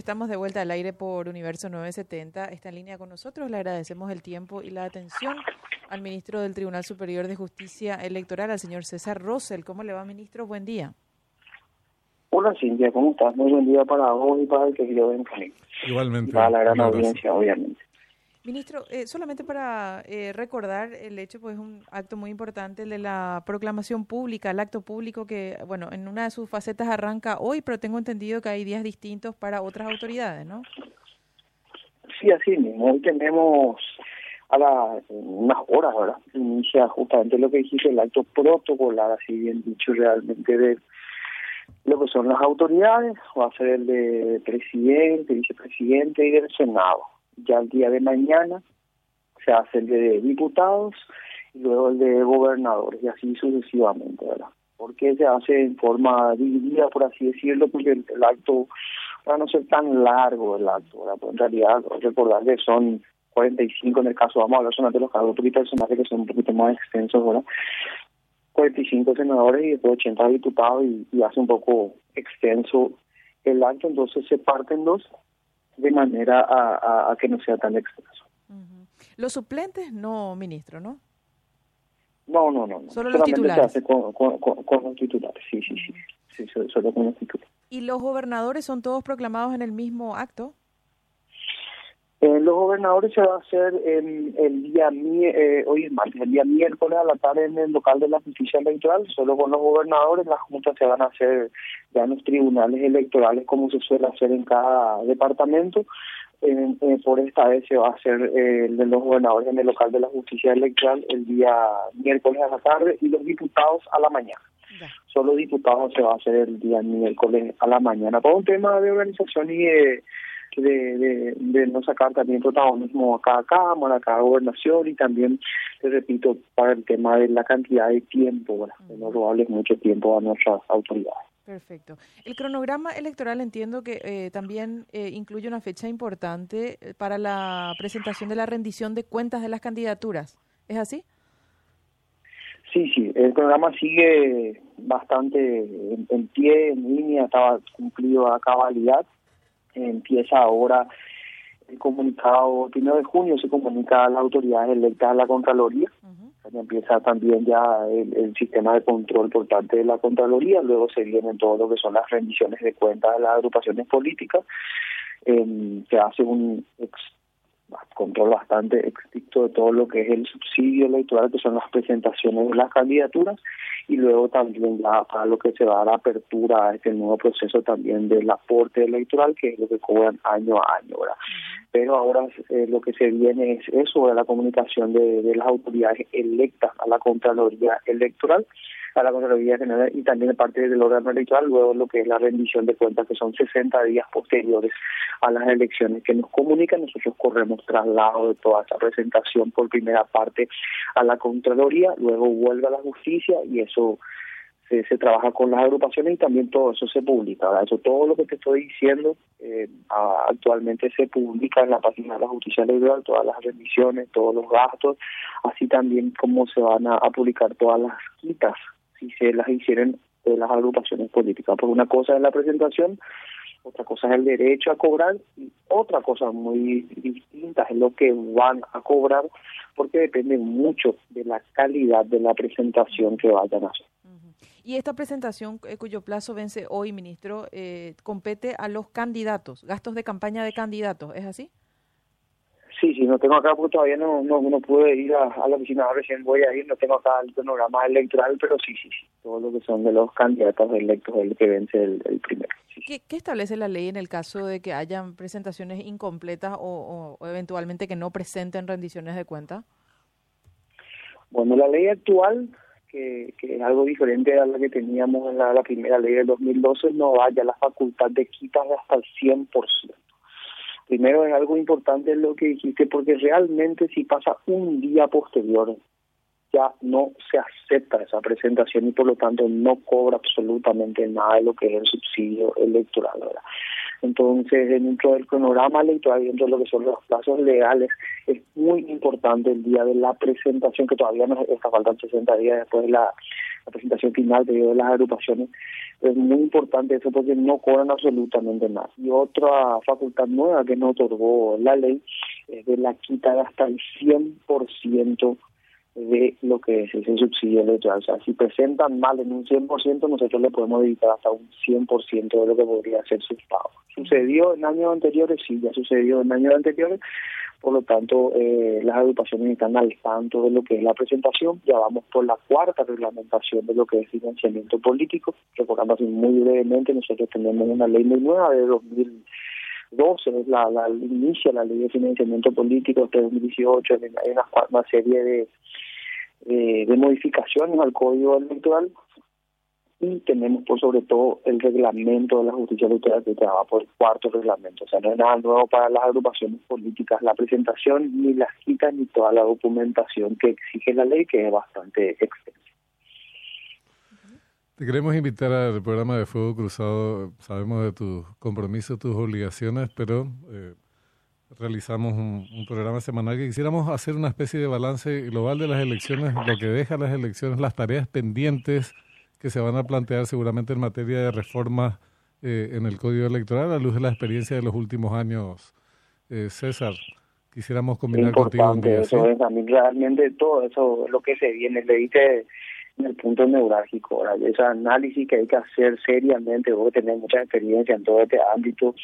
Estamos de vuelta al aire por Universo 970. Está en línea con nosotros. Le agradecemos el tiempo y la atención al ministro del Tribunal Superior de Justicia Electoral, al señor César Rosell. ¿Cómo le va, ministro? Buen día. Hola, Cintia, ¿cómo estás? Muy buen día para vos y para el que yo venga. Igualmente. Para la gran audiencia, obviamente. Ministro, eh, solamente para eh, recordar el hecho, pues es un acto muy importante, el de la proclamación pública, el acto público que, bueno, en una de sus facetas arranca hoy, pero tengo entendido que hay días distintos para otras autoridades, ¿no? Sí, así mismo. Hoy tenemos a las unas horas, ¿verdad? Inicia justamente lo que dijiste, el acto protocolar, así bien dicho, realmente de lo que son las autoridades, va a ser el de presidente, vicepresidente y del Senado ya el día de mañana se hace el de diputados y luego el de gobernadores y así sucesivamente, ¿verdad? Porque se hace en forma dividida, por así decirlo, porque el, acto, para no ser tan largo el acto, ¿verdad? Pues en realidad, recordar que son 45 en el caso, vamos a hablar solamente de los cargos personales que son un poquito más extensos, ¿verdad? 45 senadores y después 80 diputados y, y hace un poco extenso el acto, entonces se parten dos de manera a, a, que no sea tan extenso. Los suplentes no, ministro, ¿no? No, no, no. Solo los titulares. Se hace con, los titulares, sí, sí, sí. sí solo con los titulares. ¿Y los gobernadores son todos proclamados en el mismo acto? Eh, los gobernadores se va a hacer el, el día, eh, hoy es martes, el día miércoles a la tarde en el local de la justicia electoral, solo con los gobernadores, las juntas se van a hacer ya en los tribunales electorales como se suele hacer en cada departamento. Eh, por esta vez se va a hacer el de los gobernadores en el local de la justicia electoral el día miércoles a la tarde y los diputados a la mañana. Solo diputados se va a hacer el día miércoles a la mañana. Por un tema de organización y de de, de, no sacar también protagonismo a cada Cámara, a cada gobernación y también, te repito, para el tema de la cantidad de tiempo, de no robarles mucho tiempo a nuestras autoridades. Perfecto. El cronograma electoral entiendo que eh, también eh, incluye una fecha importante eh, para la presentación de la rendición de cuentas de las candidaturas. ¿Es así? Sí, sí, el programa sigue bastante en, en pie, en línea, estaba cumplido a cabalidad empieza ahora el comunicado, el primero de junio se comunica a las autoridades electas a la Contraloría, empieza también ya el, sistema de control por parte de la Contraloría, luego se vienen todo lo que son las rendiciones de cuentas de las agrupaciones políticas, eh, se hace un control bastante estricto de todo lo que es el subsidio electoral, que son las presentaciones de las candidaturas, y luego también para lo que se va a dar apertura a este nuevo proceso también del aporte electoral, que es lo que cobran año a año, ¿verdad? Pero ahora eh, lo que se viene es eso, la comunicación de, de las autoridades electas a la Contraloría Electoral, a la Contraloría General y también de parte del órgano electoral, luego lo que es la rendición de cuentas, que son 60 días posteriores a las elecciones que nos comunican. Nosotros corremos traslado de toda esa presentación por primera parte a la Contraloría, luego vuelve a la justicia y eso se, trabaja con las agrupaciones y también todo eso se publica. Eso todo lo que te estoy diciendo eh, actualmente se publica en la página de la justicia electoral, todas las rendiciones, todos los gastos, así también como se van a publicar todas las quitas si se las hicieran de las agrupaciones políticas. Porque una cosa es la presentación, otra cosa es el derecho a cobrar y otra cosa muy distinta es lo que van a cobrar porque depende mucho de la calidad de la presentación que vayan a hacer. Y esta presentación, eh, cuyo plazo vence hoy, ministro, eh, compete a los candidatos, gastos de campaña de candidatos, ¿es así? Sí, sí, no tengo acá porque todavía no, no, no pude ir a, la oficina, recién voy a ir, no tengo acá el cronograma electoral, pero sí, sí, sí, todo lo que son de los candidatos electos el que vence el, primero. ¿Qué, establece la ley en el caso de que hayan presentaciones incompletas o, eventualmente que no presenten rendiciones de cuenta? Bueno, la ley actual, que, que es algo diferente a la que teníamos en la, primera ley del 2012, no vaya la facultad de quitas hasta el 100%. Primero es algo importante lo que dijiste, porque realmente si pasa un día posterior, ya no se acepta esa presentación y por lo tanto no cobra absolutamente nada de lo que es el subsidio electoral. ¿verdad? Entonces, dentro del cronograma electoral, dentro de lo que son los plazos legales, es muy importante el día de la presentación, que todavía nos está faltan 60 días después de la presentación final de las agrupaciones. Es muy importante eso porque no cobran absolutamente nada. Y otra facultad nueva que nos otorgó la ley es de la quita de hasta el 100% de lo que es ese subsidio electoral. O sea, si presentan mal en un 100%, nosotros le podemos dedicar hasta un 100% de lo que podría ser su pago. Sucedió en años anteriores, sí, ya sucedió en años anteriores, por lo tanto, eh, las agrupaciones están al tanto de lo que es la presentación. Ya vamos por la cuarta reglamentación de lo que es financiamiento político. Recordando así muy brevemente, nosotros tenemos una ley muy nueva de 2012, es la, la inicia la ley de financiamiento político de 2018, hay una, una serie de, eh, de modificaciones al código electoral y tenemos por sobre todo el reglamento de la justicia electoral que trabaja por el cuarto reglamento. O sea, no es nada nuevo para las agrupaciones políticas la presentación, ni las quitas, ni toda la documentación que exige la ley, que es bastante extensa. Te queremos invitar al programa de Fuego Cruzado. Sabemos de tus compromisos, tus obligaciones, pero eh, realizamos un, un, programa semanal que quisiéramos hacer una especie de balance global de las elecciones, lo que deja las elecciones, las tareas pendientes que se van a plantear seguramente en materia de reforma eh, en el Código Electoral a luz de la experiencia de los últimos años. Eh, César, quisiéramos combinar contigo un día, eso es, a mí realmente todo eso lo que se viene, le dije en el punto neurálgico, ahora, ese análisis que hay que hacer seriamente, vos tenés mucha experiencia en todo este ámbito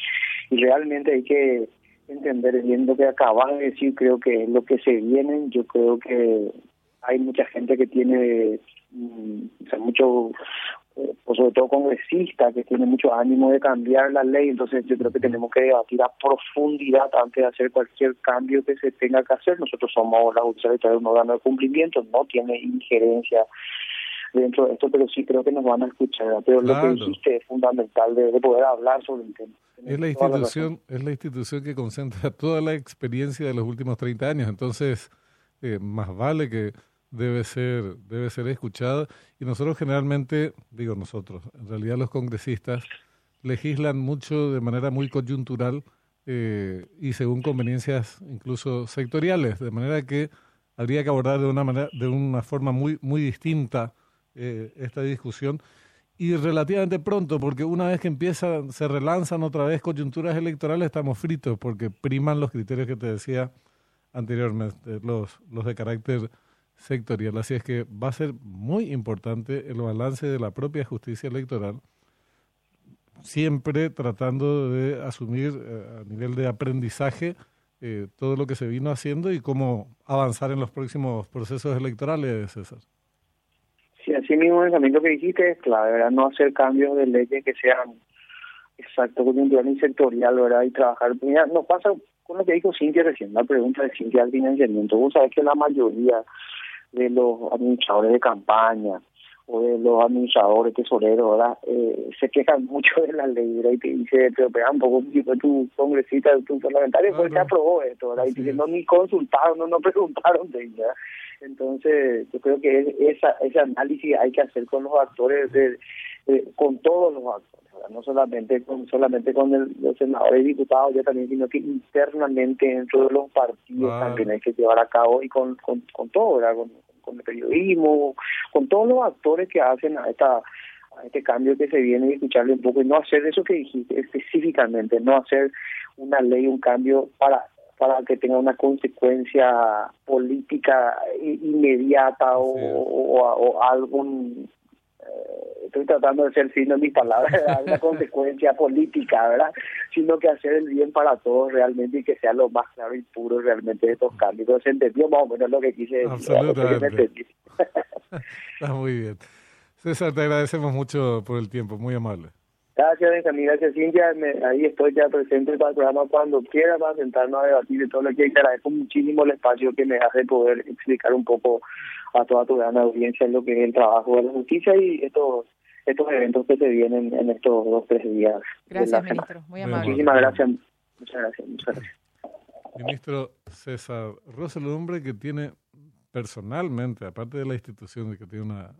y realmente hay que entender bien lo que acabas de decir, creo que es lo que se viene, yo creo que hay mucha gente que tiene o sea, mucho, pues sobre todo congresista, que tiene mucho ánimo de cambiar la ley, entonces yo creo que tenemos que debatir a profundidad antes de hacer cualquier cambio que se tenga que hacer. Nosotros somos la justicia de un órgano de cumplimiento, no tiene injerencia dentro de esto, pero sí creo que nos van a escuchar. Pero lo que dijiste es fundamental de, poder hablar sobre el tema. Es la institución, es la institución que concentra toda la experiencia de los últimos 30 años, entonces eh, más vale que debe ser, debe ser escuchada. Y nosotros generalmente, digo nosotros, en realidad los congresistas legislan mucho de manera muy coyuntural eh, y según conveniencias incluso sectoriales, de manera que habría que abordar de una manera, de una forma muy, muy distinta eh, esta discusión y relativamente pronto, porque una vez que empieza, se relanzan otra vez coyunturas electorales, estamos fritos, porque priman los criterios que te decía anteriormente, los, los de carácter sectorial. Así es que va a ser muy importante el balance de la propia justicia electoral, siempre tratando de asumir eh, a nivel de aprendizaje eh, todo lo que se vino haciendo y cómo avanzar en los próximos procesos electorales, César. Sí, mismo el camino que dijiste es clave. No hacer cambios de leyes que sean exacto coyuntural y sectorial, ¿verdad? Y trabajar. Mira, nos pasa con lo que dijo Cintia recién, la pregunta de Cintia al financiamiento. Vos sabés que la mayoría de los administradores de campaña o de los administradores tesoreros, ¿verdad? Eh, se quejan mucho de la ley, ¿verdad? Y te dice, pero pega un poco, tu congresista, tu parlamentario, fue el que aprobó esto, ¿verdad? Y dice, no, ni consultaron, no, no preguntaron de ella. Entonces, yo creo que esa, ese análisis hay que hacer con los actores, de, con todos los actores, ¿verdad? no solamente con solamente con el, los senadores y diputados, ya también, sino que internamente dentro de los partidos también hay que llevar a cabo y con, con, con todo, ¿verdad? Con, con el periodismo, con todos los actores que hacen a esta a este cambio que se viene y escucharle un poco y no hacer eso que dijiste específicamente, no hacer una ley, un cambio para para que tenga una consecuencia política inmediata o, o, o algún estoy tratando de ser fino en mis palabras, una consecuencia política, ¿verdad? Sino que hacer el bien para todos realmente y que sea lo más claro y puro realmente de estos cambios. Entonces, entendió más o menos lo que quise decir. Absolutamente. Está muy bien. César, te agradecemos mucho por el tiempo, muy amable. Gracias, Benjamín. Gracias, Cintia. ahí estoy ya presente para el programa cuando quiera para sentarnos a debatir de todo lo que hay. Te agradezco muchísimo el espacio que me hace poder explicar un poco a toda tu gran audiencia lo que es el trabajo de la justicia y estos estos eventos que se vienen en estos dos tres días. Gracias, ministro. Muy amable. Muchísimas gracias. Muchas gracias. Muchas gracias. Ministro César Rosa, el hombre que tiene personalmente, aparte de la institución, que tiene una